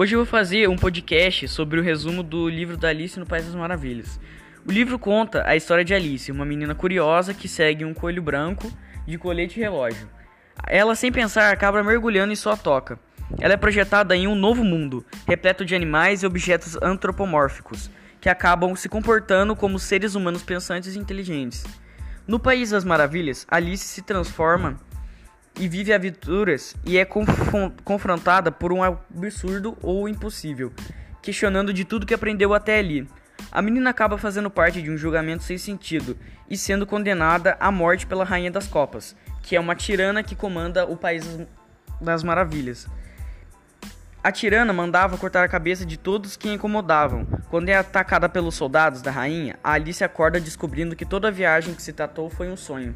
Hoje eu vou fazer um podcast sobre o resumo do livro da Alice no País das Maravilhas. O livro conta a história de Alice, uma menina curiosa que segue um coelho branco de colete e relógio. Ela, sem pensar, acaba mergulhando em sua toca. Ela é projetada em um novo mundo, repleto de animais e objetos antropomórficos, que acabam se comportando como seres humanos pensantes e inteligentes. No País das Maravilhas, Alice se transforma e vive aventuras e é confrontada por um absurdo ou impossível, questionando de tudo que aprendeu até ali. A menina acaba fazendo parte de um julgamento sem sentido e sendo condenada à morte pela Rainha das Copas, que é uma tirana que comanda o País das Maravilhas. A tirana mandava cortar a cabeça de todos que a incomodavam. Quando é atacada pelos soldados da rainha, Alice acorda descobrindo que toda a viagem que se tratou foi um sonho.